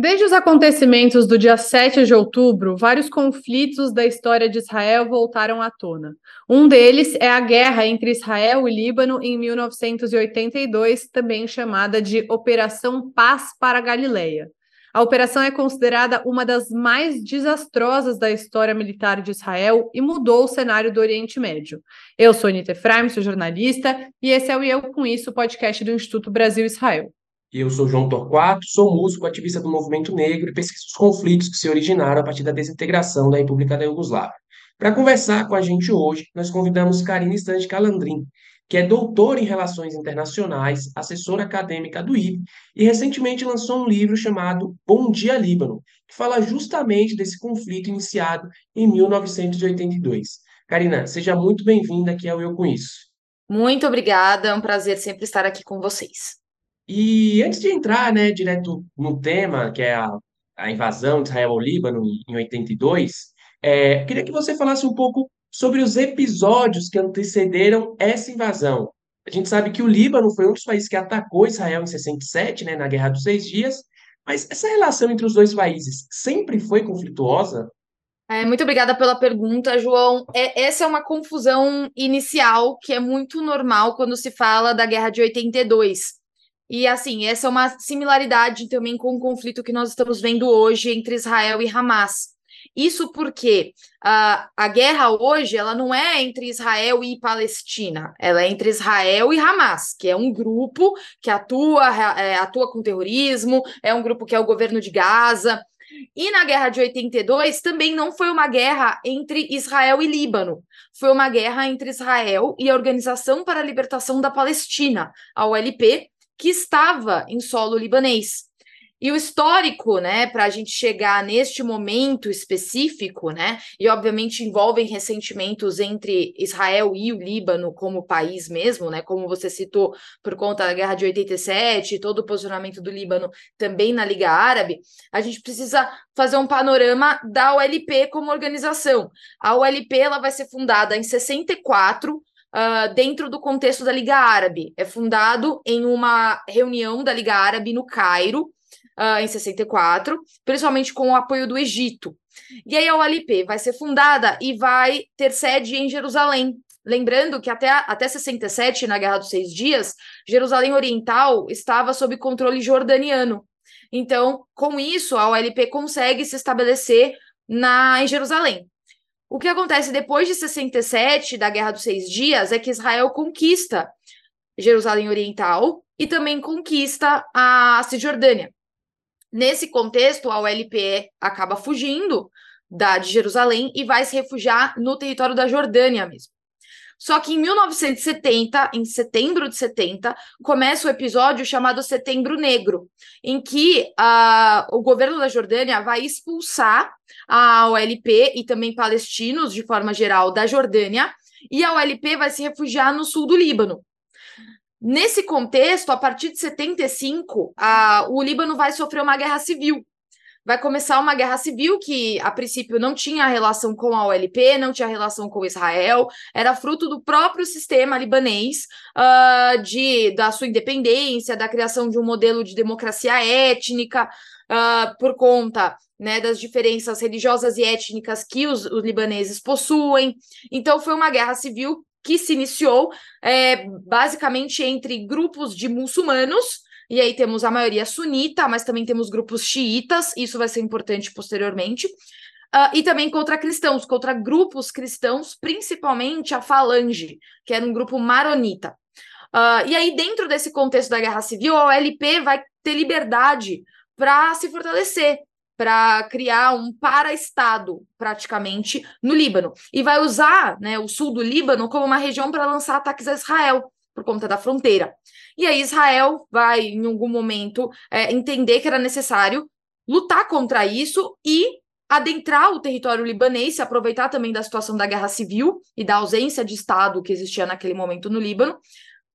Desde os acontecimentos do dia 7 de outubro, vários conflitos da história de Israel voltaram à tona. Um deles é a guerra entre Israel e Líbano em 1982, também chamada de Operação Paz para a Galileia. A operação é considerada uma das mais desastrosas da história militar de Israel e mudou o cenário do Oriente Médio. Eu sou Anita Efraim, sou jornalista, e esse é o Eu Com Isso, podcast do Instituto Brasil-Israel. Eu sou João Torquato, sou músico, ativista do movimento negro e pesquiso os conflitos que se originaram a partir da desintegração da República da Iugoslávia. Para conversar com a gente hoje, nós convidamos Karine Stante Calandrin, que é doutora em Relações Internacionais, assessora acadêmica do IB e recentemente lançou um livro chamado Bom Dia Líbano, que fala justamente desse conflito iniciado em 1982. Karina, seja muito bem-vinda aqui ao Eu Com Isso. Muito obrigada, é um prazer sempre estar aqui com vocês. E antes de entrar, né, direto no tema, que é a, a invasão de Israel ao Líbano em 82, é, queria que você falasse um pouco sobre os episódios que antecederam essa invasão. A gente sabe que o Líbano foi um dos países que atacou Israel em 67, né, na Guerra dos Seis Dias, mas essa relação entre os dois países sempre foi conflituosa? É, muito obrigada pela pergunta, João. É, essa é uma confusão inicial que é muito normal quando se fala da Guerra de 82. E assim, essa é uma similaridade também com o conflito que nós estamos vendo hoje entre Israel e Hamas. Isso porque a, a guerra hoje ela não é entre Israel e Palestina, ela é entre Israel e Hamas, que é um grupo que atua, é, atua com terrorismo, é um grupo que é o governo de Gaza. E na guerra de 82 também não foi uma guerra entre Israel e Líbano, foi uma guerra entre Israel e a Organização para a Libertação da Palestina, a OLP, que estava em solo libanês. E o histórico, né, para a gente chegar neste momento específico, né, e obviamente envolvem ressentimentos entre Israel e o Líbano como país mesmo, né, como você citou, por conta da guerra de 87, todo o posicionamento do Líbano também na Liga Árabe, a gente precisa fazer um panorama da OLP como organização. A OLP ela vai ser fundada em 64 uh, dentro do contexto da Liga Árabe. É fundado em uma reunião da Liga Árabe no Cairo, uh, em 64, principalmente com o apoio do Egito. E aí a OLP vai ser fundada e vai ter sede em Jerusalém. Lembrando que até, até 67, na Guerra dos Seis Dias, Jerusalém Oriental estava sob controle jordaniano. Então, com isso, a OLP consegue se estabelecer na, em Jerusalém. O que acontece depois de 67, da Guerra dos Seis Dias, é que Israel conquista Jerusalém Oriental e também conquista a Cisjordânia. Nesse contexto, a OLP acaba fugindo da, de Jerusalém e vai se refugiar no território da Jordânia mesmo. Só que em 1970, em setembro de 70, começa o episódio chamado Setembro Negro, em que uh, o governo da Jordânia vai expulsar a OLP e também palestinos, de forma geral, da Jordânia, e a OLP vai se refugiar no sul do Líbano. Nesse contexto, a partir de 75, a, o Líbano vai sofrer uma guerra civil vai começar uma guerra civil que, a princípio, não tinha relação com a OLP, não tinha relação com Israel, era fruto do próprio sistema libanês, uh, de, da sua independência, da criação de um modelo de democracia étnica, uh, por conta né, das diferenças religiosas e étnicas que os, os libaneses possuem. Então, foi uma guerra civil que se iniciou é, basicamente entre grupos de muçulmanos e aí temos a maioria sunita, mas também temos grupos xiitas, isso vai ser importante posteriormente. Uh, e também contra cristãos, contra grupos cristãos, principalmente a Falange, que era um grupo maronita. Uh, e aí, dentro desse contexto da guerra civil, a OLP vai ter liberdade para se fortalecer, para criar um para-estado, praticamente, no Líbano. E vai usar né, o sul do Líbano como uma região para lançar ataques a Israel por conta da fronteira. E aí Israel vai, em algum momento, é, entender que era necessário lutar contra isso e adentrar o território libanês, se aproveitar também da situação da guerra civil e da ausência de Estado que existia naquele momento no Líbano,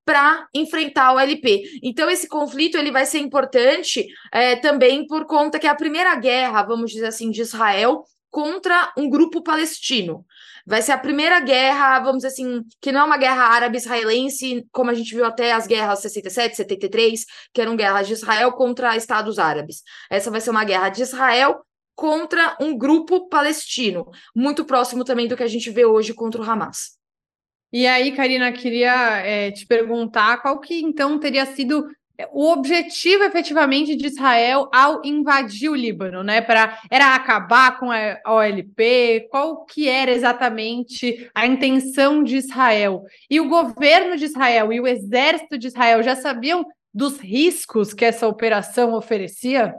para enfrentar o LP. Então esse conflito ele vai ser importante é, também por conta que é a primeira guerra, vamos dizer assim, de Israel contra um grupo palestino. Vai ser a primeira guerra, vamos dizer assim, que não é uma guerra árabe-israelense, como a gente viu até as guerras 67, 73, que eram guerras de Israel contra estados árabes. Essa vai ser uma guerra de Israel contra um grupo palestino, muito próximo também do que a gente vê hoje contra o Hamas. E aí, Karina, queria é, te perguntar qual que então teria sido o objetivo efetivamente de Israel ao invadir o Líbano, né? Para era acabar com a OLP? Qual que era exatamente a intenção de Israel? E o governo de Israel e o exército de Israel já sabiam dos riscos que essa operação oferecia?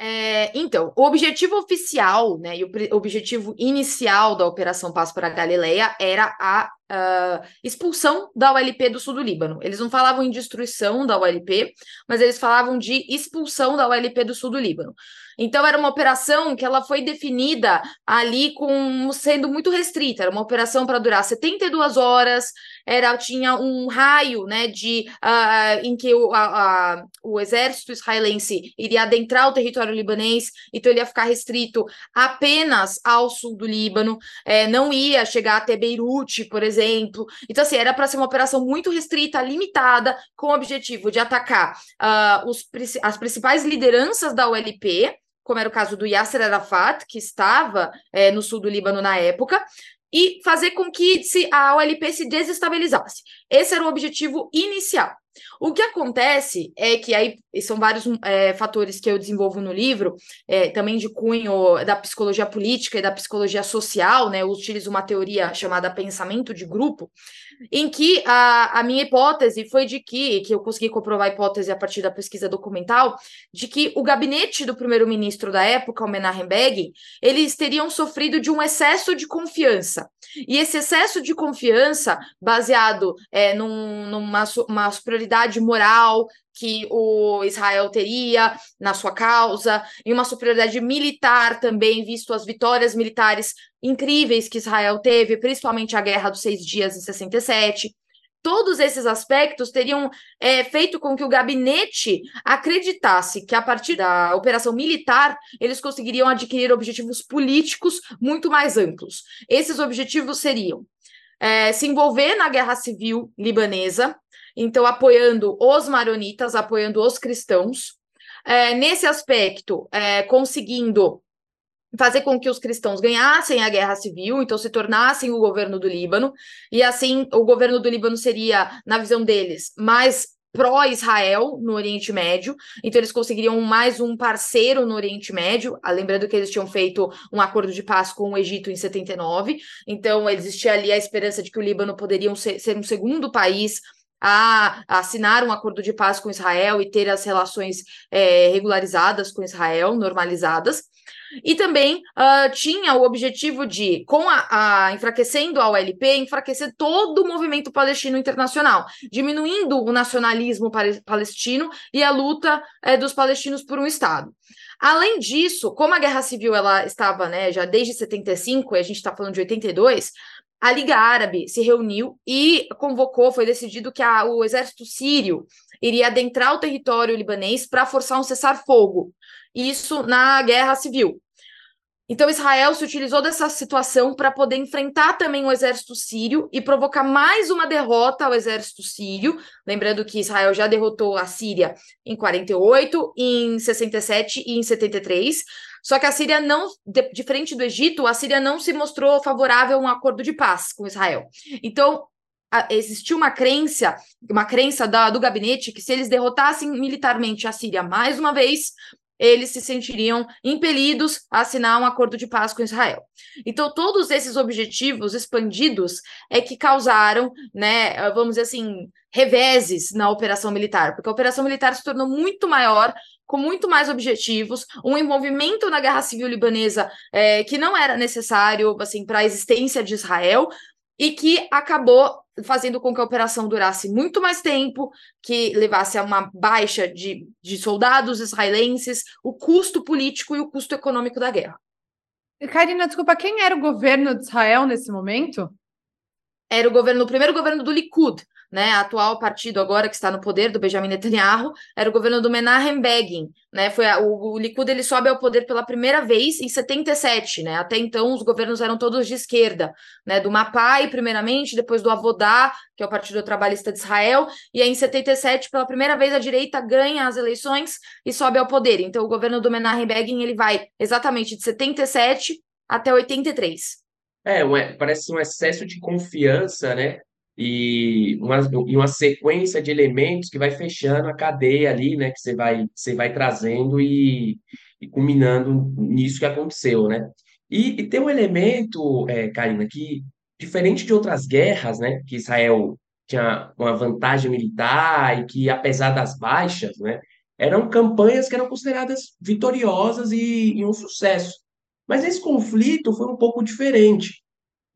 É, então, o objetivo oficial, né, e o objetivo inicial da Operação Paz para a Galileia era a uh, expulsão da OLP do sul do Líbano. Eles não falavam em destruição da OLP, mas eles falavam de expulsão da OLP do sul do Líbano. Então era uma operação que ela foi definida ali como sendo muito restrita, era uma operação para durar 72 horas, era tinha um raio, né, de uh, em que o, a, a, o exército israelense iria adentrar o território libanês, então ele ia ficar restrito apenas ao sul do Líbano, é, não ia chegar até Beirute, por exemplo. Então assim era para ser uma operação muito restrita, limitada, com o objetivo de atacar uh, os, as principais lideranças da ULP como era o caso do Yasser Arafat, que estava é, no sul do Líbano na época, e fazer com que se a OLP se desestabilizasse. Esse era o objetivo inicial. O que acontece é que aí são vários é, fatores que eu desenvolvo no livro, é, também de cunho da psicologia política e da psicologia social, né? Eu utilizo uma teoria chamada pensamento de grupo, em que a, a minha hipótese foi de que, que eu consegui comprovar a hipótese a partir da pesquisa documental, de que o gabinete do primeiro-ministro da época, o Menachem eles teriam sofrido de um excesso de confiança. E esse excesso de confiança, baseado é, num, numa uma superioridade moral que o Israel teria na sua causa, e uma superioridade militar também, visto as vitórias militares incríveis que Israel teve, principalmente a Guerra dos Seis Dias em 67. Todos esses aspectos teriam é, feito com que o gabinete acreditasse que, a partir da operação militar, eles conseguiriam adquirir objetivos políticos muito mais amplos. Esses objetivos seriam é, se envolver na guerra civil libanesa, então apoiando os maronitas, apoiando os cristãos. É, nesse aspecto, é, conseguindo fazer com que os cristãos ganhassem a guerra civil, então se tornassem o governo do Líbano, e assim o governo do Líbano seria, na visão deles, mais pró-Israel no Oriente Médio, então eles conseguiriam mais um parceiro no Oriente Médio, ah, lembrando que eles tinham feito um acordo de paz com o Egito em 79, então existia ali a esperança de que o Líbano poderia ser, ser um segundo país a, assinar um acordo de paz com Israel e ter as relações é, regularizadas com Israel, normalizadas. E também uh, tinha o objetivo de, com a, a, enfraquecendo a OLP, enfraquecer todo o movimento palestino internacional, diminuindo o nacionalismo palestino e a luta é, dos palestinos por um Estado. Além disso, como a guerra civil ela estava né, já desde 75, e a gente está falando de 82, a Liga Árabe se reuniu e convocou, foi decidido que a, o exército sírio iria adentrar o território libanês para forçar um cessar-fogo. Isso na guerra civil. Então, Israel se utilizou dessa situação para poder enfrentar também o exército sírio e provocar mais uma derrota ao exército sírio. Lembrando que Israel já derrotou a Síria em 48, em 67 e em 73. Só que a Síria não, diferente do Egito, a Síria não se mostrou favorável a um acordo de paz com Israel. Então, existiu uma crença, uma crença da, do gabinete que se eles derrotassem militarmente a Síria mais uma vez, eles se sentiriam impelidos a assinar um acordo de paz com Israel. Então, todos esses objetivos expandidos é que causaram, né, vamos dizer assim, reveses na operação militar, porque a operação militar se tornou muito maior, com muito mais objetivos, um envolvimento na guerra civil libanesa é, que não era necessário assim para a existência de Israel, e que acabou fazendo com que a operação durasse muito mais tempo, que levasse a uma baixa de, de soldados israelenses, o custo político e o custo econômico da guerra. Karina, desculpa, quem era o governo de Israel nesse momento? Era o governo, o primeiro governo do Likud, né, atual partido agora que está no poder do Benjamin Netanyahu, era o governo do Menachem Begin, né, foi a, o, o Likud ele sobe ao poder pela primeira vez em 77, né, até então os governos eram todos de esquerda, né, do Mapai primeiramente, depois do Avodá, que é o Partido Trabalhista de Israel, e aí em 77 pela primeira vez a direita ganha as eleições e sobe ao poder. Então o governo do Menachem Begin ele vai exatamente de 77 até 83. É, parece um excesso de confiança, né? E uma, e uma sequência de elementos que vai fechando a cadeia ali, né? Que você vai, você vai trazendo e, e culminando nisso que aconteceu, né? E, e tem um elemento, é, Karina, que diferente de outras guerras, né? Que Israel tinha uma vantagem militar e que, apesar das baixas, né? Eram campanhas que eram consideradas vitoriosas e, e um sucesso. Mas esse conflito foi um pouco diferente.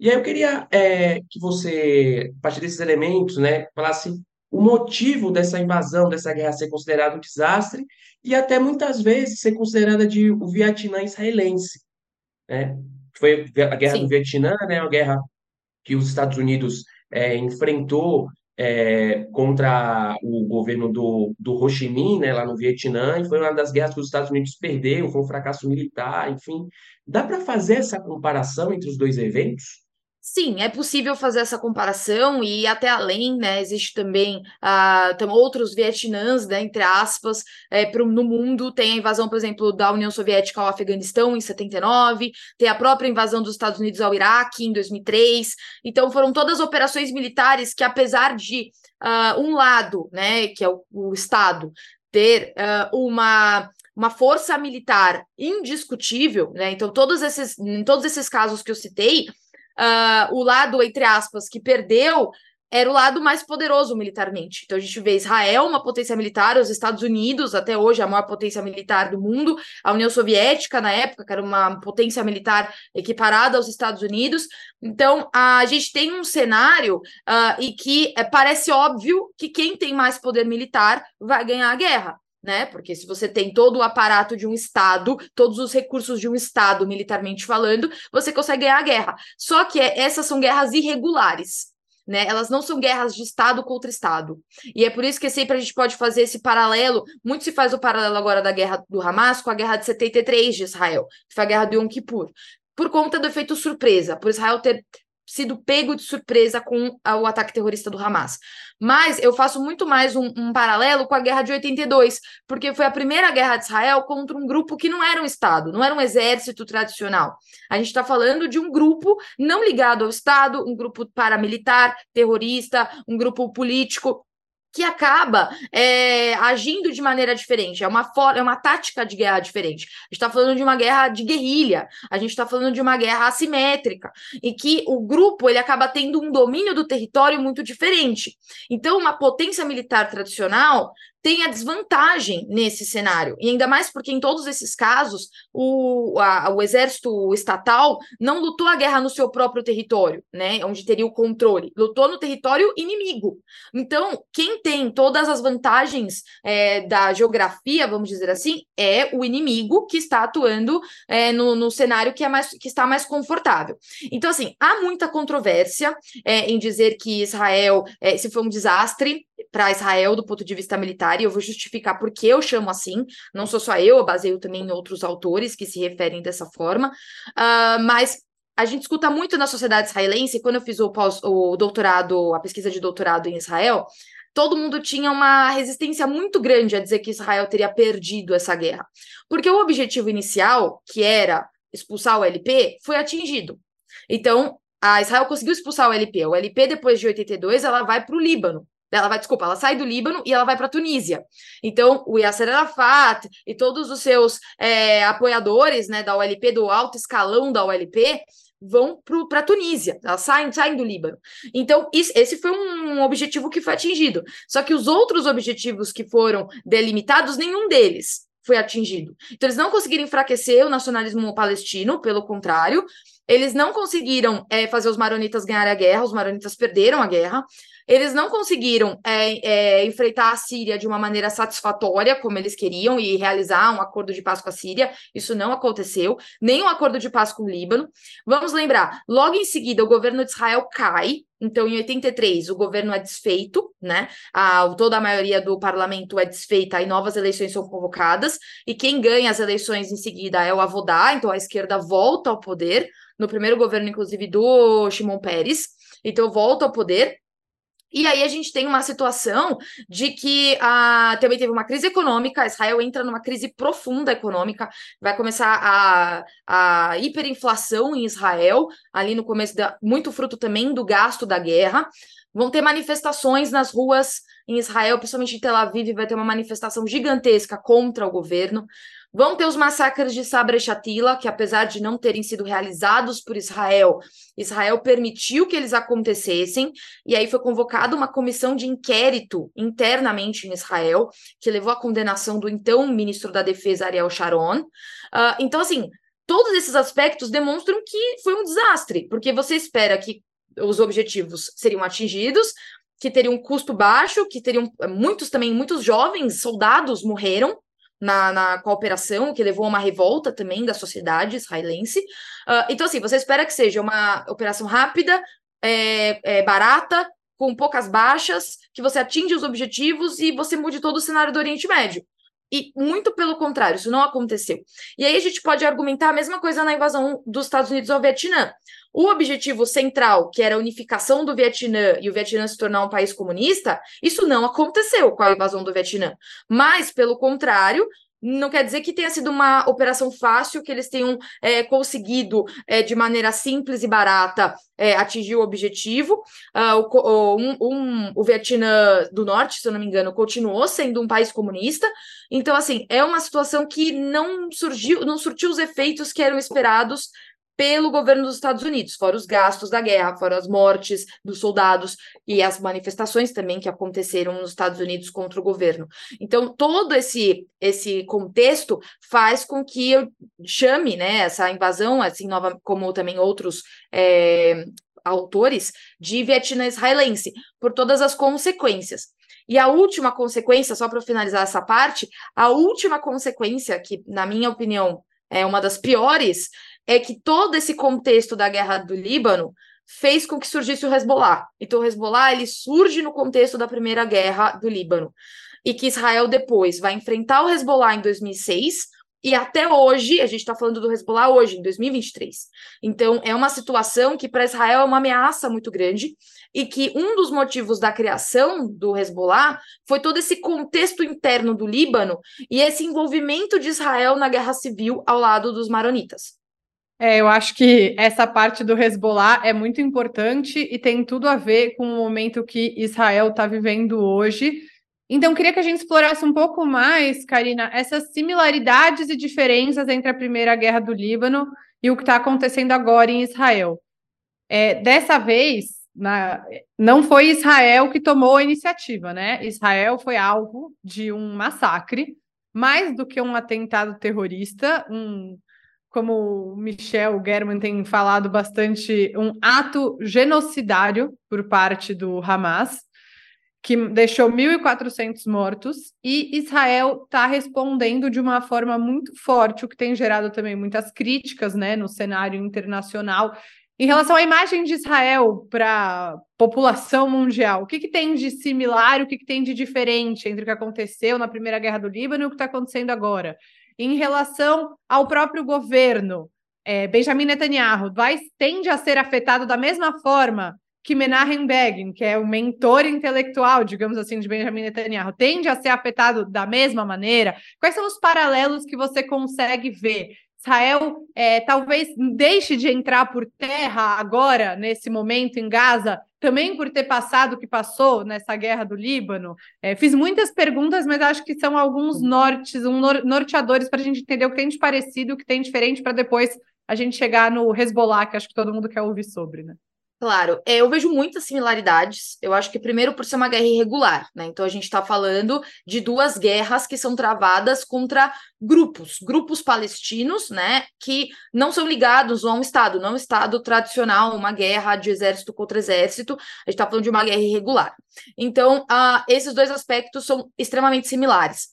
E aí eu queria é, que você, a partir desses elementos, né, falasse o motivo dessa invasão, dessa guerra ser considerada um desastre e até muitas vezes ser considerada de o Vietnã israelense, né? Foi a guerra Sim. do Vietnã, né, uma guerra que os Estados Unidos é, enfrentou é, contra o governo do, do Ho Chi Minh, né, lá no Vietnã, e foi uma das guerras que os Estados Unidos perderam, foi um fracasso militar, enfim. Dá para fazer essa comparação entre os dois eventos? Sim, é possível fazer essa comparação e até além, né? Existe também uh, tem outros Vietnãs, né, entre aspas, é, pro, no mundo. Tem a invasão, por exemplo, da União Soviética ao Afeganistão em 79, tem a própria invasão dos Estados Unidos ao Iraque em 2003. Então, foram todas operações militares que, apesar de uh, um lado, né, que é o, o Estado, ter uh, uma uma força militar indiscutível, né? Então, todos esses, em todos esses casos que eu citei, uh, o lado, entre aspas, que perdeu era o lado mais poderoso militarmente. Então a gente vê Israel, uma potência militar, os Estados Unidos, até hoje a maior potência militar do mundo, a União Soviética na época, que era uma potência militar equiparada aos Estados Unidos. Então a gente tem um cenário uh, e que é, parece óbvio que quem tem mais poder militar vai ganhar a guerra né? Porque se você tem todo o aparato de um Estado, todos os recursos de um Estado, militarmente falando, você consegue ganhar a guerra. Só que é, essas são guerras irregulares. Né? Elas não são guerras de Estado contra Estado. E é por isso que sempre a gente pode fazer esse paralelo. Muito se faz o paralelo agora da guerra do Hamas com a guerra de 73 de Israel, que foi a guerra do Yom Kippur. Por conta do efeito surpresa, por Israel ter sido pego de surpresa com o ataque terrorista do Hamas. Mas eu faço muito mais um, um, paralelo com a guerra de 82, porque foi a primeira guerra de Israel contra um grupo que não era um Estado, não era um exército tradicional. A gente está falando de um grupo não ligado ao Estado, um grupo paramilitar, terrorista, um grupo político que acaba é, agindo de maneira diferente. É uma, é uma tática de guerra diferente. A gente está falando de uma guerra de guerrilha, a gente está falando de uma guerra assimétrica, e que o grupo ele acaba tendo um domínio do território muito diferente. Então, uma potência militar tradicional tem a desvantagem nesse cenário. E ainda mais porque, em todos esses casos, o, a, o exército estatal não lutou a guerra no seu próprio território, né? Onde teria o controle. Lutou no território inimigo. Então, quem tem todas as vantagens é, da geografia, vamos dizer assim, é o inimigo que está atuando é, no, no cenário que, é mais, que está mais confortável. Então, assim, há muita controvérsia é, em dizer que Israel, é, se foi um desastre, para Israel do ponto de vista militar, e eu vou justificar por que eu chamo assim, não sou só eu, eu baseio também em outros autores que se referem dessa forma, uh, mas a gente escuta muito na sociedade israelense, quando eu fiz o, pós, o doutorado, a pesquisa de doutorado em Israel, todo mundo tinha uma resistência muito grande a dizer que Israel teria perdido essa guerra. Porque o objetivo inicial, que era expulsar o LP, foi atingido. Então, a Israel conseguiu expulsar o LP. O LP, depois de 82, ela vai para o Líbano. Ela vai, desculpa, ela sai do Líbano e ela vai para Tunísia. Então, o Yasser Arafat e todos os seus é, apoiadores né, da OLP, do alto escalão da OLP, vão para a Tunísia, elas saem, saem do Líbano. Então, isso, esse foi um objetivo que foi atingido. Só que os outros objetivos que foram delimitados, nenhum deles foi atingido. Então, eles não conseguiram enfraquecer o nacionalismo palestino, pelo contrário, eles não conseguiram é, fazer os maronitas ganharem a guerra, os maronitas perderam a guerra. Eles não conseguiram é, é, enfrentar a Síria de uma maneira satisfatória, como eles queriam, e realizar um acordo de paz com a Síria. Isso não aconteceu. Nem um acordo de paz com o Líbano. Vamos lembrar: logo em seguida, o governo de Israel cai. Então, em 83, o governo é desfeito, né? A, toda a maioria do parlamento é desfeita e novas eleições são convocadas. E quem ganha as eleições em seguida é o Avodá, então a esquerda volta ao poder, no primeiro governo, inclusive, do Shimon Peres. Então, volta ao poder. E aí a gente tem uma situação de que ah, também teve uma crise econômica, Israel entra numa crise profunda econômica, vai começar a, a hiperinflação em Israel, ali no começo, da, muito fruto também do gasto da guerra. Vão ter manifestações nas ruas em Israel, principalmente em Tel Aviv, vai ter uma manifestação gigantesca contra o governo. Vão ter os massacres de Sabra e Shatila, que apesar de não terem sido realizados por Israel, Israel permitiu que eles acontecessem, e aí foi convocada uma comissão de inquérito internamente em Israel, que levou à condenação do então ministro da Defesa, Ariel Sharon. Uh, então, assim, todos esses aspectos demonstram que foi um desastre, porque você espera que os objetivos seriam atingidos, que teriam um custo baixo, que teriam muitos também, muitos jovens soldados morreram, na, na cooperação, que levou a uma revolta também da sociedade israelense. Uh, então, assim, você espera que seja uma operação rápida, é, é, barata, com poucas baixas, que você atinge os objetivos e você mude todo o cenário do Oriente Médio. E muito pelo contrário, isso não aconteceu. E aí a gente pode argumentar a mesma coisa na invasão dos Estados Unidos ao Vietnã. O objetivo central, que era a unificação do Vietnã e o Vietnã se tornar um país comunista, isso não aconteceu com a invasão do Vietnã. Mas, pelo contrário, não quer dizer que tenha sido uma operação fácil, que eles tenham é, conseguido, é, de maneira simples e barata, é, atingir o objetivo. Uh, o, um, um, o Vietnã do Norte, se eu não me engano, continuou sendo um país comunista. Então, assim, é uma situação que não surgiu, não surtiu os efeitos que eram esperados pelo governo dos Estados Unidos, fora os gastos da guerra, fora as mortes dos soldados e as manifestações também que aconteceram nos Estados Unidos contra o governo. Então, todo esse esse contexto faz com que eu chame, né, essa invasão, assim, nova, como também outros é, autores, de Vietnã israelense, por todas as consequências. E a última consequência, só para finalizar essa parte, a última consequência, que, na minha opinião, é uma das piores, é que todo esse contexto da guerra do Líbano fez com que surgisse o Hezbollah. Então, o Hezbollah ele surge no contexto da primeira guerra do Líbano. E que Israel depois vai enfrentar o Hezbollah em 2006, e até hoje, a gente está falando do Hezbollah hoje, em 2023. Então, é uma situação que para Israel é uma ameaça muito grande, e que um dos motivos da criação do Hezbollah foi todo esse contexto interno do Líbano e esse envolvimento de Israel na guerra civil ao lado dos maronitas. É, eu acho que essa parte do Hezbollah é muito importante e tem tudo a ver com o momento que Israel está vivendo hoje. Então, queria que a gente explorasse um pouco mais, Karina, essas similaridades e diferenças entre a Primeira Guerra do Líbano e o que está acontecendo agora em Israel. É, dessa vez, na, não foi Israel que tomou a iniciativa, né? Israel foi alvo de um massacre, mais do que um atentado terrorista, um como o Michel German tem falado bastante, um ato genocidário por parte do Hamas, que deixou 1.400 mortos, e Israel está respondendo de uma forma muito forte, o que tem gerado também muitas críticas né, no cenário internacional. Em relação à imagem de Israel para a população mundial, o que, que tem de similar, o que, que tem de diferente entre o que aconteceu na Primeira Guerra do Líbano e o que está acontecendo agora? Em relação ao próprio governo, é, Benjamin Netanyahu vai, tende a ser afetado da mesma forma que Menachem Begin, que é o mentor intelectual, digamos assim, de Benjamin Netanyahu, tende a ser afetado da mesma maneira? Quais são os paralelos que você consegue ver? Israel é, talvez deixe de entrar por terra agora, nesse momento, em Gaza, também por ter passado o que passou nessa guerra do Líbano? É, fiz muitas perguntas, mas acho que são alguns nortes, um norteadores para a gente entender o que tem de parecido, o que tem diferente, para depois a gente chegar no Hezbollah, que acho que todo mundo quer ouvir sobre, né? Claro, é, eu vejo muitas similaridades. Eu acho que, primeiro, por ser uma guerra irregular, né? Então, a gente está falando de duas guerras que são travadas contra grupos, grupos palestinos, né? Que não são ligados a um Estado, não é um Estado tradicional, uma guerra de exército contra exército. A gente está falando de uma guerra irregular. Então, uh, esses dois aspectos são extremamente similares.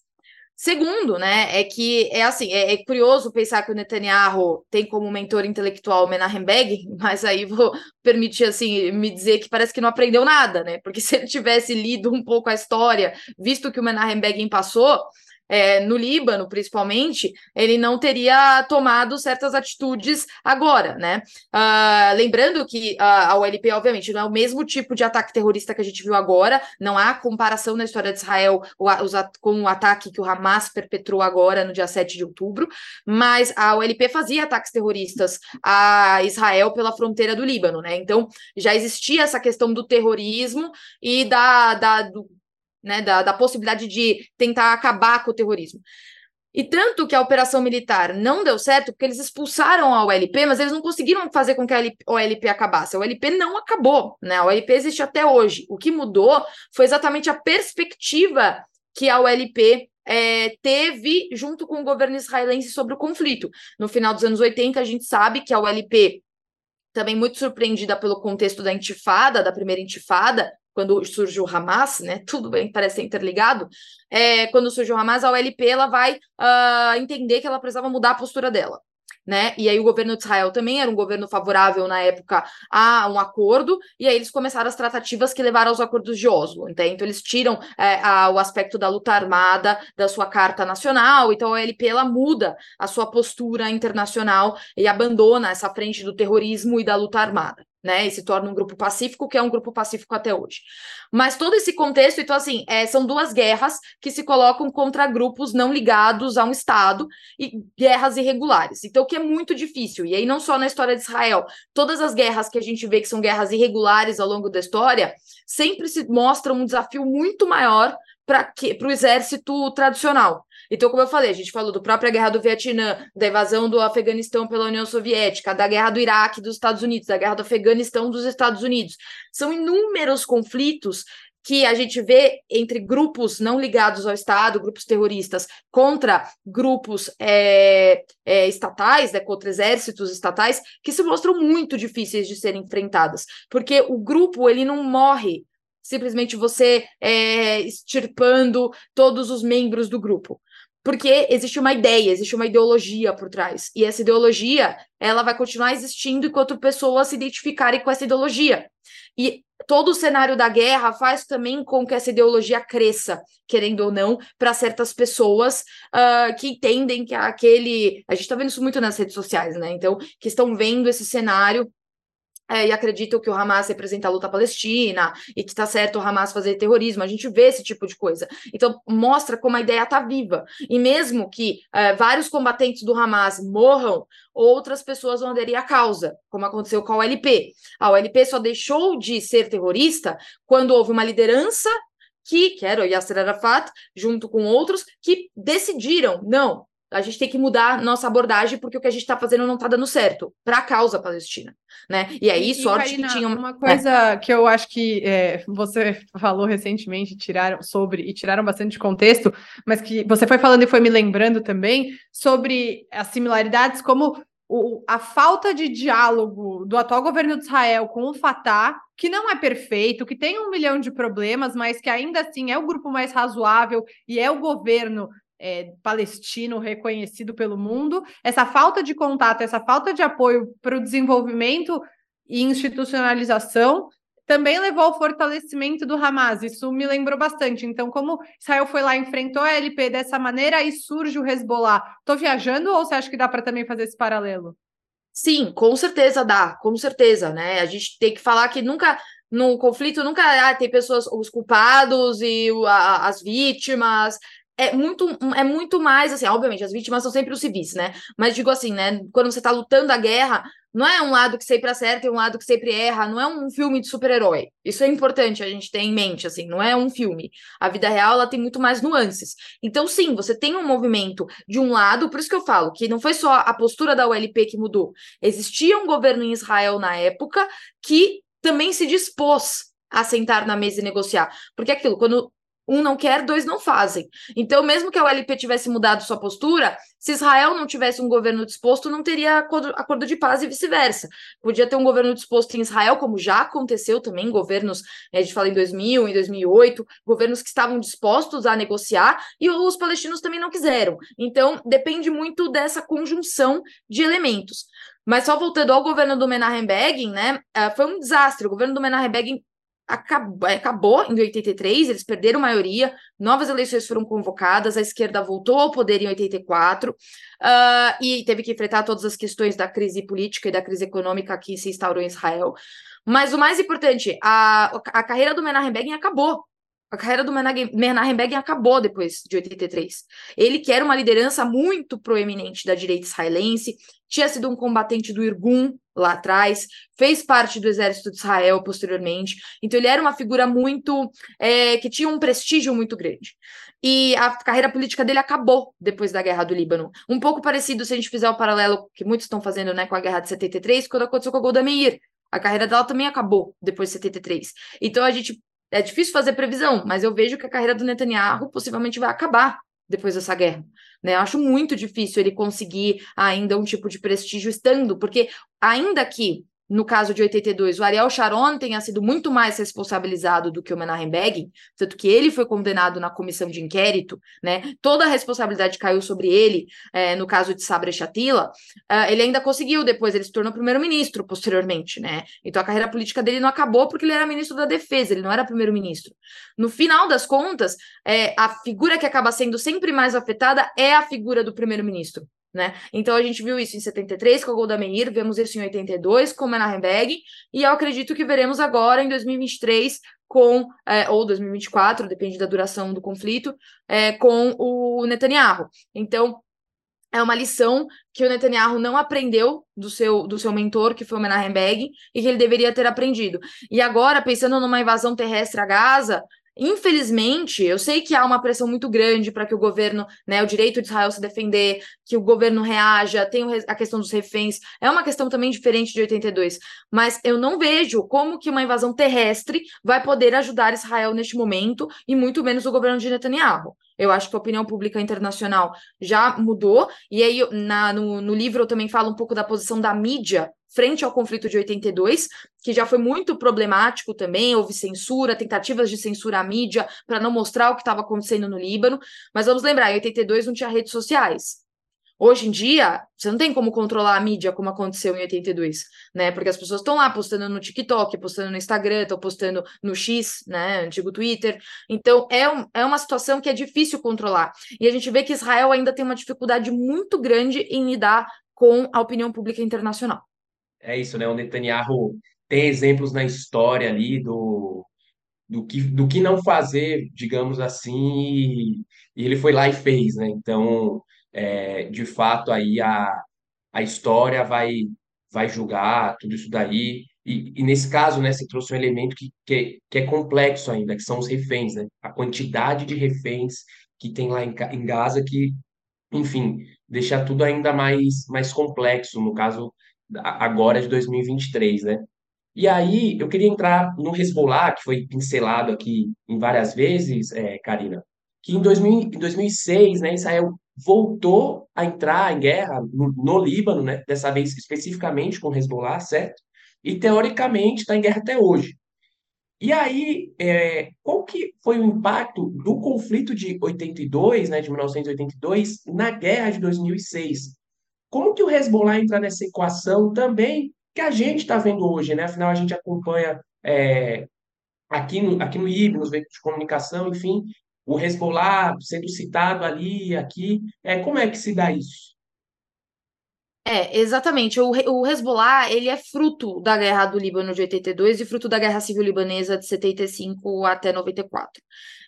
Segundo, né, é que é assim, é, é, curioso pensar que o Netanyahu tem como mentor intelectual Menachem Begin, mas aí vou permitir assim me dizer que parece que não aprendeu nada, né? Porque se ele tivesse lido um pouco a história, visto que o Menachem Begin passou, é, no Líbano, principalmente, ele não teria tomado certas atitudes agora, né? Uh, lembrando que uh, a OLP, obviamente, não é o mesmo tipo de ataque terrorista que a gente viu agora, não há comparação na história de Israel com o ataque que o Hamas perpetrou agora no dia 7 de outubro, mas a OLP fazia ataques terroristas a Israel pela fronteira do Líbano, né? Então já existia essa questão do terrorismo e da, da do, né, da, da possibilidade de tentar acabar com o terrorismo. E tanto que a operação militar não deu certo, porque eles expulsaram a OLP, mas eles não conseguiram fazer com que a OLP acabasse. A OLP não acabou, né? A OLP existe até hoje. O que mudou foi exatamente a perspectiva que a OLP é, teve junto com o governo israelense sobre o conflito. No final dos anos 80, a gente sabe que a OLP, também muito surpreendida pelo contexto da intifada, da primeira intifada, quando surge o Hamas, né? Tudo bem, parece ser interligado. É, quando surge o Hamas, a OLP ela vai uh, entender que ela precisava mudar a postura dela. Né? E aí o governo de Israel também era um governo favorável na época a um acordo, e aí eles começaram as tratativas que levaram aos acordos de Oslo. Então eles tiram é, a, o aspecto da luta armada da sua carta nacional, então a OLP ela muda a sua postura internacional e abandona essa frente do terrorismo e da luta armada né? E se torna um grupo pacífico, que é um grupo pacífico até hoje. Mas todo esse contexto, então, assim, é, são duas guerras que se colocam contra grupos não ligados a um Estado e guerras irregulares. Então, o que é muito difícil, e aí não só na história de Israel, todas as guerras que a gente vê que são guerras irregulares ao longo da história, sempre se mostram um desafio muito maior para o exército tradicional. Então, como eu falei, a gente falou do própria guerra do Vietnã, da invasão do Afeganistão pela União Soviética, da guerra do Iraque dos Estados Unidos, da guerra do Afeganistão dos Estados Unidos. São inúmeros conflitos que a gente vê entre grupos não ligados ao Estado, grupos terroristas, contra grupos é, é, estatais, né, contra exércitos estatais, que se mostram muito difíceis de serem enfrentadas, porque o grupo ele não morre simplesmente você é, extirpando todos os membros do grupo porque existe uma ideia, existe uma ideologia por trás. E essa ideologia, ela vai continuar existindo enquanto pessoas se identificarem com essa ideologia. E todo o cenário da guerra faz também com que essa ideologia cresça, querendo ou não, para certas pessoas uh, que entendem que aquele. A gente está vendo isso muito nas redes sociais, né? Então, que estão vendo esse cenário é, e acreditam que o Hamas representa a luta palestina e que está certo o Hamas fazer terrorismo. A gente vê esse tipo de coisa. Então, mostra como a ideia está viva. E mesmo que é, vários combatentes do Hamas morram, outras pessoas vão aderir à causa, como aconteceu com a OLP. A OLP só deixou de ser terrorista quando houve uma liderança que, que era o Yasser Arafat, junto com outros, que decidiram, não, a gente tem que mudar nossa abordagem porque o que a gente está fazendo não está dando certo para a causa palestina, né? E aí, e, sorte Karina, que tinha uma coisa é. que eu acho que é, você falou recentemente, tiraram sobre e tiraram bastante de contexto, mas que você foi falando e foi me lembrando também sobre as similaridades, como o, a falta de diálogo do atual governo de Israel com o Fatah, que não é perfeito, que tem um milhão de problemas, mas que ainda assim é o grupo mais razoável e é o governo é, palestino reconhecido pelo mundo, essa falta de contato, essa falta de apoio para o desenvolvimento e institucionalização também levou ao fortalecimento do Hamas. Isso me lembrou bastante. Então, como Israel foi lá, enfrentou a LP dessa maneira, e surge o Hezbollah. Estou viajando ou você acha que dá para também fazer esse paralelo? Sim, com certeza dá, com certeza, né? A gente tem que falar que nunca no conflito nunca ah, tem pessoas, os culpados e a, as vítimas, é muito, é muito mais assim, obviamente, as vítimas são sempre os civis, né? Mas digo assim, né? Quando você tá lutando a guerra, não é um lado que sempre acerta e um lado que sempre erra, não é um filme de super-herói. Isso é importante a gente ter em mente, assim, não é um filme. A vida real, ela tem muito mais nuances. Então, sim, você tem um movimento de um lado, por isso que eu falo que não foi só a postura da ULP que mudou. Existia um governo em Israel na época que também se dispôs a sentar na mesa e negociar. Porque é aquilo, quando um não quer, dois não fazem. Então, mesmo que a OLP tivesse mudado sua postura, se Israel não tivesse um governo disposto, não teria acordo, acordo de paz e vice-versa. Podia ter um governo disposto em Israel, como já aconteceu também, governos, a gente fala em 2000, em 2008, governos que estavam dispostos a negociar e os palestinos também não quiseram. Então, depende muito dessa conjunção de elementos. Mas só voltando ao governo do Menachem Begin, né, uh, foi um desastre. O governo do Menachem Begin acabou, acabou em 83, eles perderam maioria, novas eleições foram convocadas, a esquerda voltou ao poder em 84 uh, ah, e teve que enfrentar todas as questões da crise política e da crise econômica que se instaurou em Israel. Mas o mais importante, a, a carreira do Menachem Begin acabou. A carreira do Menachem Begin acabou depois de 83. Ele, que era uma liderança muito proeminente da direita israelense, tinha sido um combatente do Irgun lá atrás, fez parte do exército de Israel posteriormente. Então, ele era uma figura muito. É, que tinha um prestígio muito grande. E a carreira política dele acabou depois da guerra do Líbano. Um pouco parecido, se a gente fizer o paralelo que muitos estão fazendo né, com a guerra de 73, quando aconteceu com a Golda Meir. A carreira dela também acabou depois de 73. Então, a gente é difícil fazer previsão, mas eu vejo que a carreira do Netanyahu possivelmente vai acabar depois dessa guerra. Né? Eu acho muito difícil ele conseguir ainda um tipo de prestígio estando, porque ainda que no caso de 82, o Ariel Sharon tenha sido muito mais responsabilizado do que o Menachem tanto que ele foi condenado na comissão de inquérito, né? Toda a responsabilidade caiu sobre ele, é, no caso de Sabre Chatila, uh, ele ainda conseguiu depois, ele se tornou primeiro-ministro posteriormente, né? Então a carreira política dele não acabou porque ele era ministro da defesa, ele não era primeiro-ministro. No final das contas, é, a figura que acaba sendo sempre mais afetada é a figura do primeiro-ministro. Né? Então a gente viu isso em 73 com a Golda Meir, vemos isso em 82 com o Menachem Begin, e eu acredito que veremos agora em 2023 com, é, ou 2024, depende da duração do conflito, é, com o Netanyahu. Então, é uma lição que o Netanyahu não aprendeu do seu, do seu mentor, que foi o Menachem Begin, e que ele deveria ter aprendido. E agora, pensando numa invasão terrestre a Gaza, Infelizmente, eu sei que há uma pressão muito grande para que o governo, né, o direito de Israel se defender, que o governo reaja, tem a questão dos reféns, é uma questão também diferente de 82, mas eu não vejo como que uma invasão terrestre vai poder ajudar Israel neste momento, e muito menos o governo de Netanyahu. Eu acho que a opinião pública internacional já mudou, e aí na, no, no livro eu também falo um pouco da posição da mídia frente ao conflito de 82, que já foi muito problemático também, houve censura, tentativas de censura à mídia para não mostrar o que estava acontecendo no Líbano, mas vamos lembrar, em 82 não tinha redes sociais. Hoje em dia, você não tem como controlar a mídia como aconteceu em 82, né? Porque as pessoas estão lá postando no TikTok, postando no Instagram, estão postando no X, né? Antigo Twitter. Então, é, um, é uma situação que é difícil controlar. E a gente vê que Israel ainda tem uma dificuldade muito grande em lidar com a opinião pública internacional é isso, né? O Netanyahu tem exemplos na história ali do, do, que, do que não fazer, digamos assim, e, e ele foi lá e fez, né? Então, é, de fato, aí a, a história vai, vai julgar tudo isso daí. E, e, nesse caso, né, você trouxe um elemento que, que, que é complexo ainda, que são os reféns, né? A quantidade de reféns que tem lá em, em Gaza que, enfim, deixa tudo ainda mais, mais complexo. No caso, agora de 2023, né? E aí eu queria entrar no Hezbollah, que foi pincelado aqui em várias vezes, é, Karina, que em, 2000, em 2006, né, Israel voltou a entrar em guerra no, no Líbano, né, dessa vez especificamente com Hezbollah, certo? E teoricamente está em guerra até hoje. E aí, é, qual que foi o impacto do conflito de 82, né, de 1982, na guerra de 2006? Como que o Hezbollah entra nessa equação também que a gente está vendo hoje, né? Afinal, a gente acompanha é, aqui, no, aqui no IB, nos veículos de comunicação, enfim, o Hezbollah sendo citado ali, aqui. É, como é que se dá isso? É, exatamente. O, o Hezbollah, ele é fruto da guerra do Líbano de 82 e fruto da guerra civil libanesa de 75 até 94.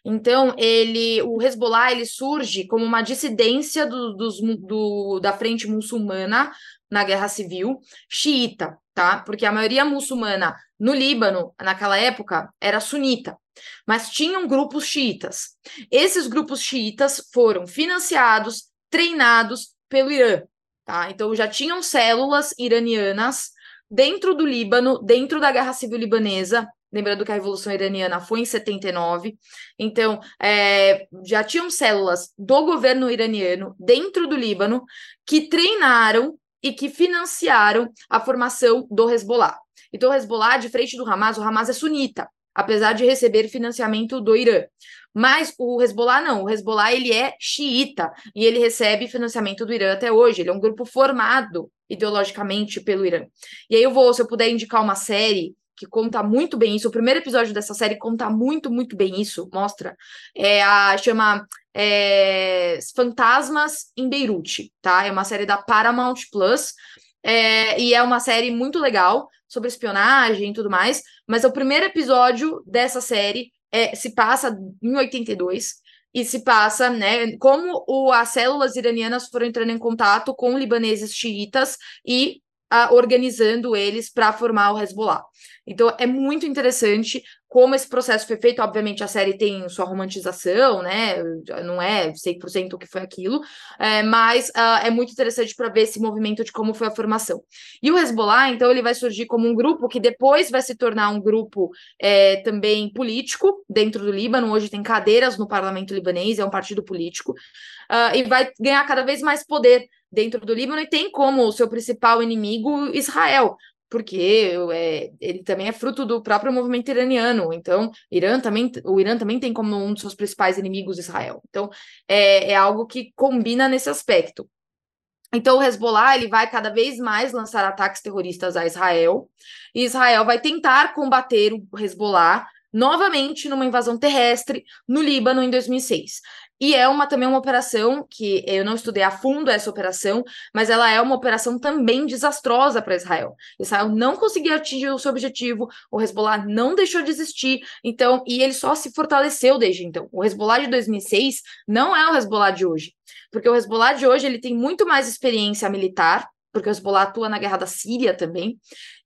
Então, ele, o Hezbollah, ele surge como uma dissidência do, dos, do, da frente muçulmana na guerra civil, xiita, tá? Porque a maioria muçulmana no Líbano, naquela época, era sunita, mas tinham grupos xiitas. Esses grupos xiitas foram financiados, treinados pelo Irã, Tá? Então já tinham células iranianas dentro do Líbano, dentro da Guerra Civil Libanesa, Lembrando que a Revolução Iraniana foi em 79. Então, é, já tinham células do governo iraniano dentro do Líbano que treinaram e que financiaram a formação do Hezbollah. Então, o Hezbollah, de frente do Hamas, o Hamas é sunita, apesar de receber financiamento do Irã. Mas o Hezbollah não, o Hezbollah ele é xiita e ele recebe financiamento do Irã até hoje. Ele é um grupo formado ideologicamente pelo Irã. E aí eu vou, se eu puder indicar uma série que conta muito bem isso. O primeiro episódio dessa série conta muito, muito bem isso. Mostra. É a chama é, Fantasmas em Beirute, tá? É uma série da Paramount Plus. É, e é uma série muito legal sobre espionagem e tudo mais. Mas o primeiro episódio dessa série é, se passa em 82 e se passa, né, como o, as células iranianas foram entrando em contato com libaneses xiitas e a, organizando eles para formar o Hezbollah. Então é muito interessante como esse processo foi feito. Obviamente, a série tem sua romantização, né? Não é 100% o que foi aquilo, é, mas uh, é muito interessante para ver esse movimento de como foi a formação. E o Hezbollah, então, ele vai surgir como um grupo que depois vai se tornar um grupo é, também político dentro do Líbano. Hoje tem cadeiras no parlamento libanês, é um partido político, uh, e vai ganhar cada vez mais poder dentro do Líbano e tem como seu principal inimigo Israel, porque é, ele também é fruto do próprio movimento iraniano. Então, Irã também, o Irã também tem como um dos seus principais inimigos Israel. Então, é, é algo que combina nesse aspecto. Então, o Hezbollah ele vai cada vez mais lançar ataques terroristas a Israel, e Israel vai tentar combater o Hezbollah novamente numa invasão terrestre no Líbano em 2006. E é uma também uma operação que eu não estudei a fundo essa operação, mas ela é uma operação também desastrosa para Israel. Israel não conseguiu atingir o seu objetivo, o Hezbollah não deixou de existir, então, e ele só se fortaleceu desde então. O Hezbollah de 2006 não é o Hezbollah de hoje, porque o Hezbollah de hoje ele tem muito mais experiência militar, porque o Hezbollah atua na guerra da Síria também,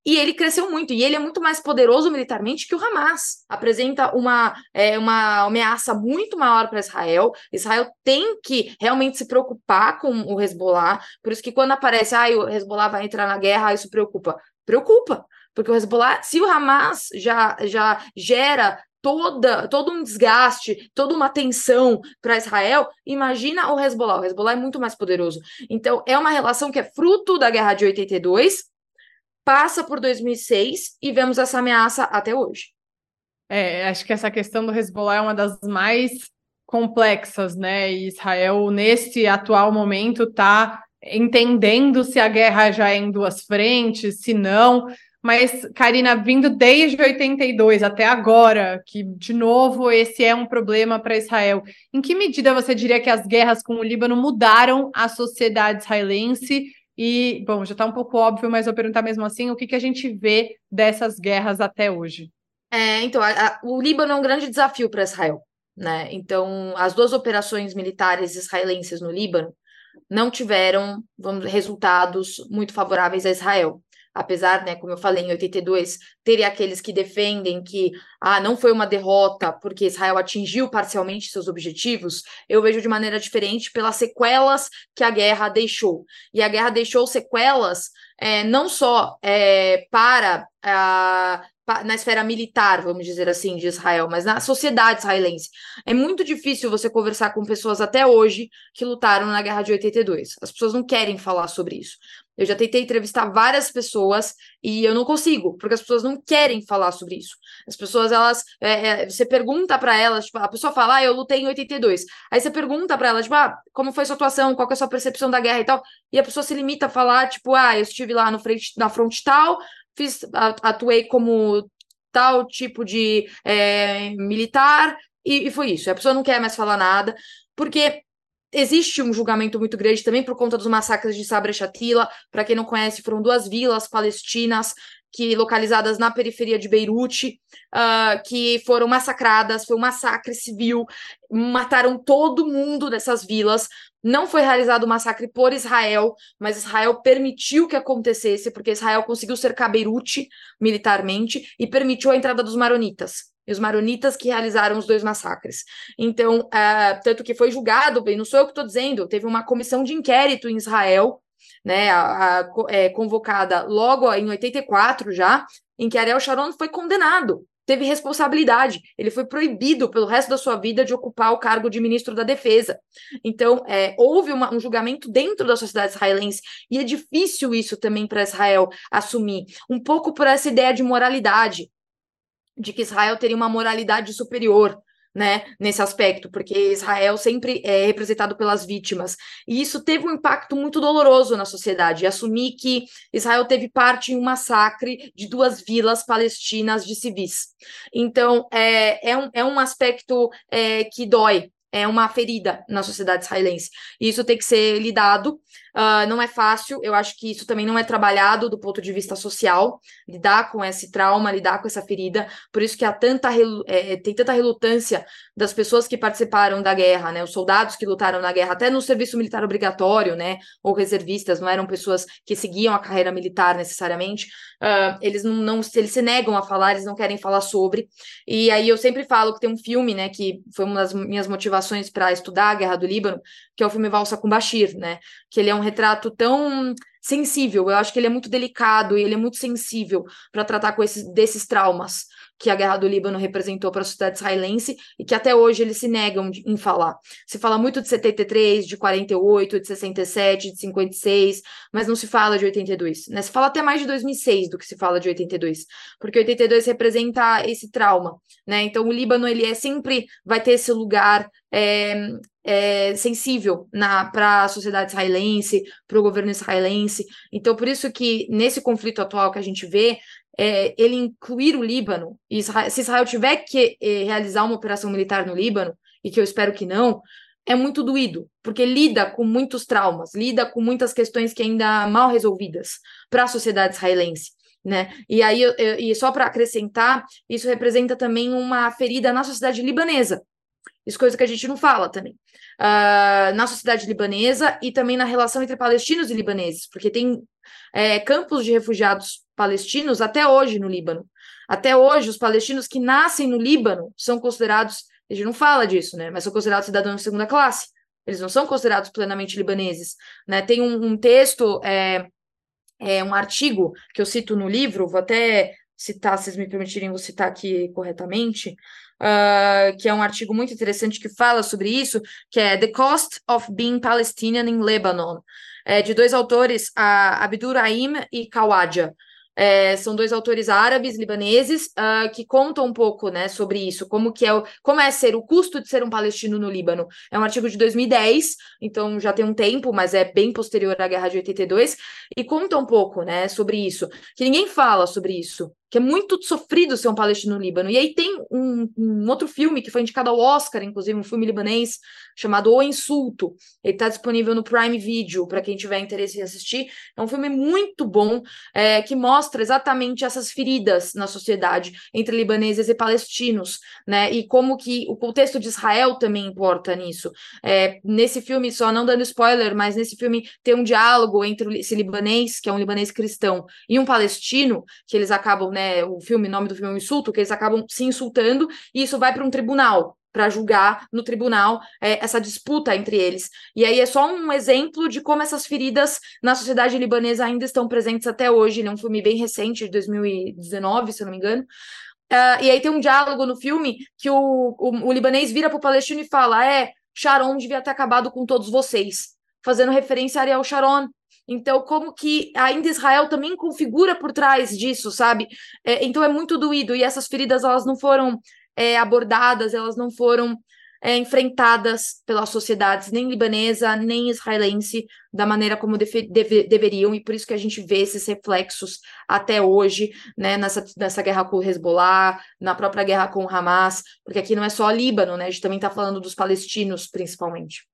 e ele cresceu muito, e ele é muito mais poderoso militarmente que o Hamas. Apresenta uma, é, uma ameaça muito maior para Israel. Israel tem que realmente se preocupar com o Hezbollah. Por isso que quando aparece, ah, o Hezbollah vai entrar na guerra, isso preocupa. Preocupa, porque o Hezbollah, se o Hamas já, já gera toda, todo um desgaste, toda uma tensão para Israel, imagina o Hezbollah. O Hezbollah é muito mais poderoso. Então, é uma relação que é fruto da guerra de 82, passa por 2006 e vemos essa ameaça até hoje. É, acho que essa questão do Hezbollah é uma das mais complexas, né? E Israel, nesse atual momento, está entendendo se a guerra já é em duas frentes, se não. Mas, Karina, vindo desde 82 até agora, que, de novo, esse é um problema para Israel, em que medida você diria que as guerras com o Líbano mudaram a sociedade israelense e, bom, já está um pouco óbvio, mas vou perguntar mesmo assim, o que, que a gente vê dessas guerras até hoje? É, então, a, a, o Líbano é um grande desafio para Israel, né? Então, as duas operações militares israelenses no Líbano não tiveram vamos, resultados muito favoráveis a Israel apesar, né, como eu falei, em 82, ter aqueles que defendem que ah, não foi uma derrota porque Israel atingiu parcialmente seus objetivos, eu vejo de maneira diferente pelas sequelas que a guerra deixou. E a guerra deixou sequelas é, não só é, para a, na esfera militar, vamos dizer assim, de Israel, mas na sociedade israelense. É muito difícil você conversar com pessoas até hoje que lutaram na guerra de 82. As pessoas não querem falar sobre isso. Eu já tentei entrevistar várias pessoas e eu não consigo, porque as pessoas não querem falar sobre isso. As pessoas, elas, é, é, você pergunta para elas, tipo, a pessoa fala, ah, eu lutei em 82. Aí você pergunta para ela, tipo, ah, como foi sua atuação, qual é a sua percepção da guerra e tal. E a pessoa se limita a falar, tipo, ah, eu estive lá no frente, na fronte tal, fiz, atuei como tal tipo de é, militar, e, e foi isso. A pessoa não quer mais falar nada, porque existe um julgamento muito grande também por conta dos massacres de Sabra Shatila. Para quem não conhece, foram duas vilas palestinas que localizadas na periferia de Beirute, uh, que foram massacradas, foi um massacre civil, mataram todo mundo dessas vilas. Não foi realizado o massacre por Israel, mas Israel permitiu que acontecesse, porque Israel conseguiu cercar Beirute militarmente e permitiu a entrada dos maronitas e os maronitas que realizaram os dois massacres. Então, uh, tanto que foi julgado, bem, não sou eu que estou dizendo, teve uma comissão de inquérito em Israel né, a, a, é, convocada logo em 84 já, em que Ariel Sharon foi condenado teve responsabilidade. Ele foi proibido pelo resto da sua vida de ocupar o cargo de ministro da Defesa. Então, é, houve uma, um julgamento dentro da sociedade israelense e é difícil isso também para Israel assumir, um pouco por essa ideia de moralidade, de que Israel teria uma moralidade superior né, nesse aspecto, porque Israel sempre é representado pelas vítimas. E isso teve um impacto muito doloroso na sociedade. Assumir que Israel teve parte em um massacre de duas vilas palestinas de civis. Então, é, é, um, é um aspecto é, que dói, é uma ferida na sociedade israelense. E isso tem que ser lidado. Uh, não é fácil, eu acho que isso também não é trabalhado do ponto de vista social, lidar com esse trauma, lidar com essa ferida. Por isso que há tanta é, tem tanta relutância das pessoas que participaram da guerra, né? Os soldados que lutaram na guerra, até no serviço militar obrigatório, né? Ou reservistas, não eram pessoas que seguiam a carreira militar necessariamente. Uh, eles não, não eles se negam a falar, eles não querem falar sobre. E aí eu sempre falo que tem um filme, né? Que foi uma das minhas motivações para estudar a guerra do Líbano, que é o filme Valsa com Bashir, né? Que ele é um retrato tão sensível, eu acho que ele é muito delicado e ele é muito sensível para tratar com esses, desses traumas que a guerra do Líbano representou para a sociedade israelense e que até hoje eles se negam em falar. Se fala muito de 73, de 48, de 67, de 56, mas não se fala de 82. Né? Se fala até mais de 2006 do que se fala de 82, porque 82 representa esse trauma. Né? Então o Líbano ele é sempre vai ter esse lugar é, é, sensível para a sociedade israelense, para o governo israelense. Então, por isso que nesse conflito atual que a gente vê, é, ele incluir o Líbano, Israel, se Israel tiver que é, realizar uma operação militar no Líbano, e que eu espero que não, é muito doído, porque lida com muitos traumas, lida com muitas questões que ainda mal resolvidas para a sociedade israelense. Né? E aí, eu, eu, e só para acrescentar, isso representa também uma ferida na sociedade libanesa, isso é coisa que a gente não fala também. Uh, na sociedade libanesa e também na relação entre palestinos e libaneses, porque tem é, campos de refugiados palestinos até hoje no Líbano. Até hoje, os palestinos que nascem no Líbano são considerados, a gente não fala disso, né? Mas são considerados cidadãos de segunda classe. Eles não são considerados plenamente libaneses. Né? Tem um, um texto, é, é, um artigo que eu cito no livro, vou até citar, se vocês me permitirem, vou citar aqui corretamente, uh, que é um artigo muito interessante que fala sobre isso, que é The Cost of Being Palestinian in Lebanon, é, de dois autores, a Abdurrahim e Kawadja. É, são dois autores árabes, libaneses, uh, que contam um pouco né, sobre isso, como que é o, como é ser o custo de ser um palestino no Líbano. É um artigo de 2010, então já tem um tempo, mas é bem posterior à Guerra de 82, e conta um pouco né, sobre isso, que ninguém fala sobre isso que é muito sofrido ser um palestino no Líbano. E aí tem um, um, outro filme que foi indicado ao Oscar, inclusive, um filme libanês chamado O Insulto. Ele está disponível no Prime Video, para quem tiver interesse em assistir. É um filme muito bom, é, que mostra exatamente essas feridas na sociedade entre libaneses e palestinos, né? E como que o contexto de Israel também importa nisso. É, nesse filme, só não dando spoiler, mas nesse filme tem um diálogo entre esse libanês, que é um libanês cristão, e um palestino, que eles acabam, né? É, o filme, nome do filme é um insulto, que eles acabam se insultando, e isso vai para um tribunal, para julgar no tribunal é, essa disputa entre eles. E aí é só um exemplo de como essas feridas na sociedade libanesa ainda estão presentes até hoje. Ele é um filme bem recente, de 2019, se eu não me engano. Uh, e aí tem um diálogo no filme que o, o, o libanês vira para o palestino e fala: É, Sharon devia ter acabado com todos vocês, fazendo referência a Ariel Sharon, então, como que ainda Israel também configura por trás disso, sabe? É, então é muito doído. E essas feridas elas não foram é, abordadas, elas não foram é, enfrentadas pelas sociedades, nem libanesa, nem israelense, da maneira como deve, deve, deveriam, e por isso que a gente vê esses reflexos até hoje, né, nessa, nessa guerra com o Hezbollah, na própria guerra com o Hamas, porque aqui não é só Líbano, né, a gente também está falando dos palestinos, principalmente.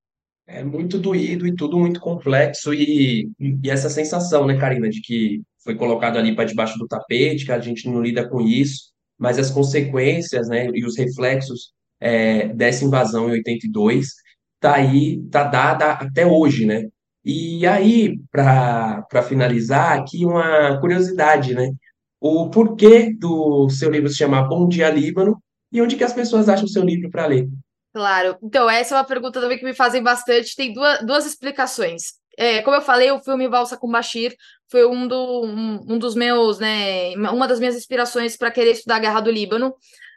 É muito doído e tudo muito complexo, e, e essa sensação, né, Karina, de que foi colocado ali para debaixo do tapete, que a gente não lida com isso, mas as consequências, né, e os reflexos é, dessa invasão em 82 tá aí, tá dada até hoje, né? E aí, para finalizar, aqui uma curiosidade, né? O porquê do seu livro se chamar Bom Dia Líbano e onde que as pessoas acham o seu livro para ler? Claro. Então, essa é uma pergunta também que me fazem bastante. Tem duas, duas explicações. é, como eu falei, o filme Valsa com Bashir foi um, do, um, um dos meus, né, uma das minhas inspirações para querer estudar a Guerra do Líbano.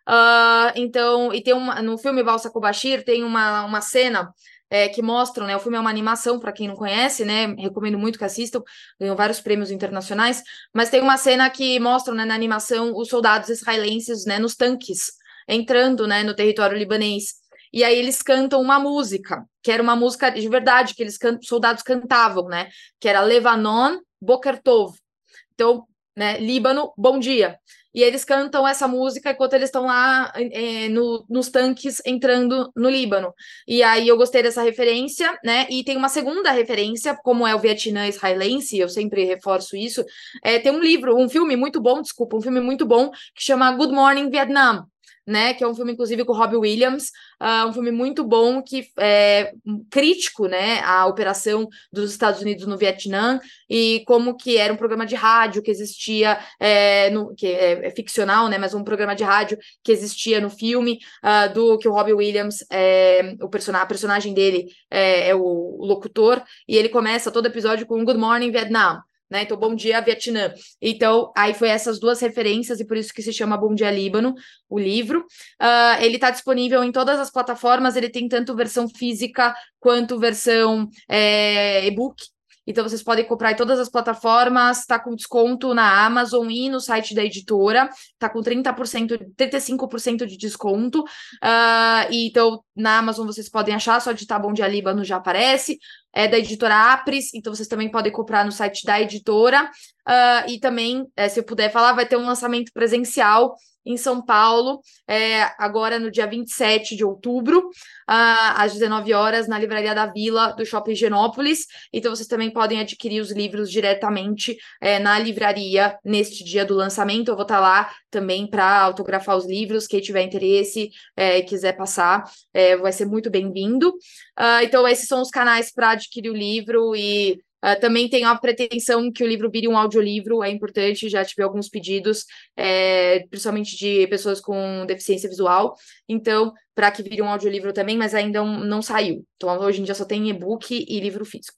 Uh, então, e tem uma, no filme Valsa com Bashir tem uma, uma cena é, que mostram, né? O filme é uma animação, para quem não conhece, né? Recomendo muito que assistam, ganhou vários prêmios internacionais, mas tem uma cena que mostram, né, na animação, os soldados israelenses, né, nos tanques, entrando, né, no território libanês. E aí eles cantam uma música, que era uma música de verdade, que eles can soldados cantavam, né? Que era Levanon Boker Tov. Então, né, Líbano, bom dia. E eles cantam essa música enquanto eles estão lá é, no, nos tanques entrando no Líbano. E aí eu gostei dessa referência, né? E tem uma segunda referência, como é o Vietnã israelense, eu sempre reforço isso. É, tem um livro, um filme muito bom, desculpa, um filme muito bom, que chama Good Morning Vietnam né? Que é um filme, inclusive, com o Robbie Williams, uh, um filme muito bom que é crítico, né? A operação dos Estados Unidos no Vietnã e como que era um programa de rádio que existia, é, no, que é, é, ficcional, né? Mas um programa de rádio que existia no filme uh, do que o Robbie Williams, é, o person a personagem dele é, é o locutor e ele começa todo episódio com Good Morning Vietnam né? Então, Bom Dia Vietnã. Então, aí foi essas duas referências e por isso que se chama Bom Dia Líbano, o livro. Uh, ele está disponível em todas as plataformas, ele tem tanto versão física quanto versão é, e-book. Então vocês podem comprar em todas as plataformas, está com desconto na Amazon e no site da editora, está com 30%, 35% de desconto. Uh, e então na Amazon vocês podem achar, só digitar Bom Dia Líbano já aparece. É da editora Apres, então vocês também podem comprar no site da editora. Uh, e também, é, se eu puder falar, vai ter um lançamento presencial em São Paulo, é, agora no dia 27 de outubro, às 19 horas, na Livraria da Vila do Shopping Genópolis. Então, vocês também podem adquirir os livros diretamente é, na livraria neste dia do lançamento. Eu vou estar lá também para autografar os livros. Quem tiver interesse é, quiser passar, é, vai ser muito bem-vindo. Uh, então, esses são os canais para adquirir o livro e Uh, também tenho a pretensão que o livro vire um audiolivro, é importante, já tive alguns pedidos, é, principalmente de pessoas com deficiência visual, então, para que vire um audiolivro também, mas ainda não saiu. Então, hoje em dia só tem e-book e livro físico.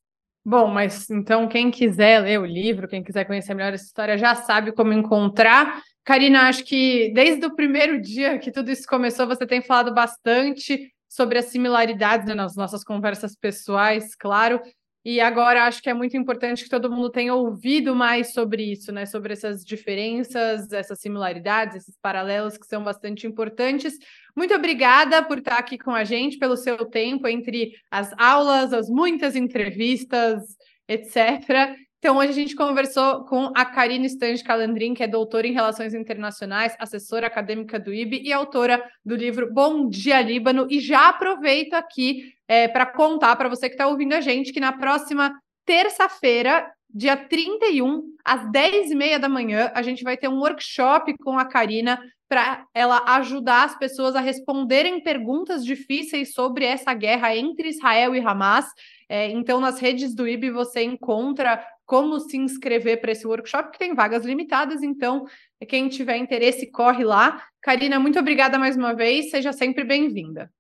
Bom, mas então quem quiser ler o livro, quem quiser conhecer melhor essa história, já sabe como encontrar. Karina, acho que desde o primeiro dia que tudo isso começou, você tem falado bastante sobre as similaridades né, nas nossas conversas pessoais, claro, e agora acho que é muito importante que todo mundo tenha ouvido mais sobre isso, né? Sobre essas diferenças, essas similaridades, esses paralelos que são bastante importantes. Muito obrigada por estar aqui com a gente, pelo seu tempo entre as aulas, as muitas entrevistas, etc. Então, hoje a gente conversou com a Karine Stange Calandrin, que é doutora em Relações Internacionais, assessora acadêmica do IB e autora do livro Bom Dia Líbano. E já aproveito aqui é, para contar para você que está ouvindo a gente que na próxima terça-feira, dia 31, às 10h30 da manhã, a gente vai ter um workshop com a Karina para ela ajudar as pessoas a responderem perguntas difíceis sobre essa guerra entre Israel e Hamas. É, então, nas redes do IB você encontra como se inscrever para esse workshop, que tem vagas limitadas. Então, quem tiver interesse, corre lá. Karina, muito obrigada mais uma vez. Seja sempre bem-vinda.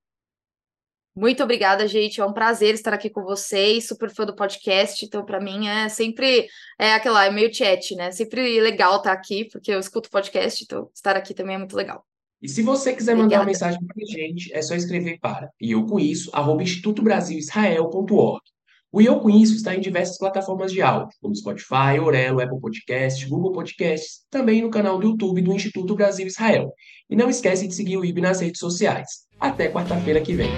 Muito obrigada, gente. É um prazer estar aqui com vocês. Super fã do podcast. Então, para mim, é sempre é aquela, é meio chat, né? Sempre legal estar aqui, porque eu escuto podcast, então estar aqui também é muito legal. E se você quiser Obrigada. mandar uma mensagem para a gente, é só escrever para e eu com isso, arroba institutobrasilisrael.org. O Eu Com Isso está em diversas plataformas de áudio, como Spotify, Orelo, Apple Podcasts, Google Podcasts, também no canal do YouTube do Instituto Brasil Israel. E não esquece de seguir o IB nas redes sociais. Até quarta-feira que vem.